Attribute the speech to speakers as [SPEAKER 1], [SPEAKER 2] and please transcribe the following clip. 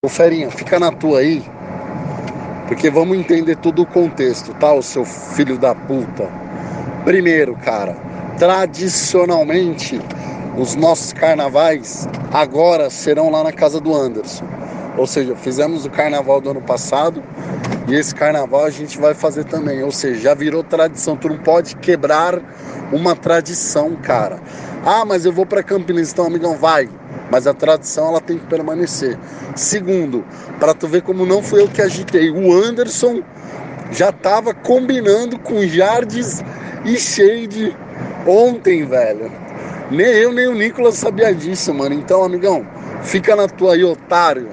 [SPEAKER 1] Ô Ferinha, fica na tua aí, porque vamos entender todo o contexto, tá? O seu filho da puta. Primeiro, cara, tradicionalmente, os nossos carnavais agora serão lá na casa do Anderson. Ou seja, fizemos o carnaval do ano passado e esse carnaval a gente vai fazer também. Ou seja, já virou tradição. Tu não pode quebrar uma tradição, cara. Ah, mas eu vou para Campinas, então, amigão, vai. Mas a tradição ela tem que permanecer. Segundo, para tu ver como não fui eu que agitei, o Anderson já tava combinando com Jardes e Shade ontem, velho. Nem eu, nem o Nicolas sabia disso, mano. Então, amigão, fica na tua aí, otário.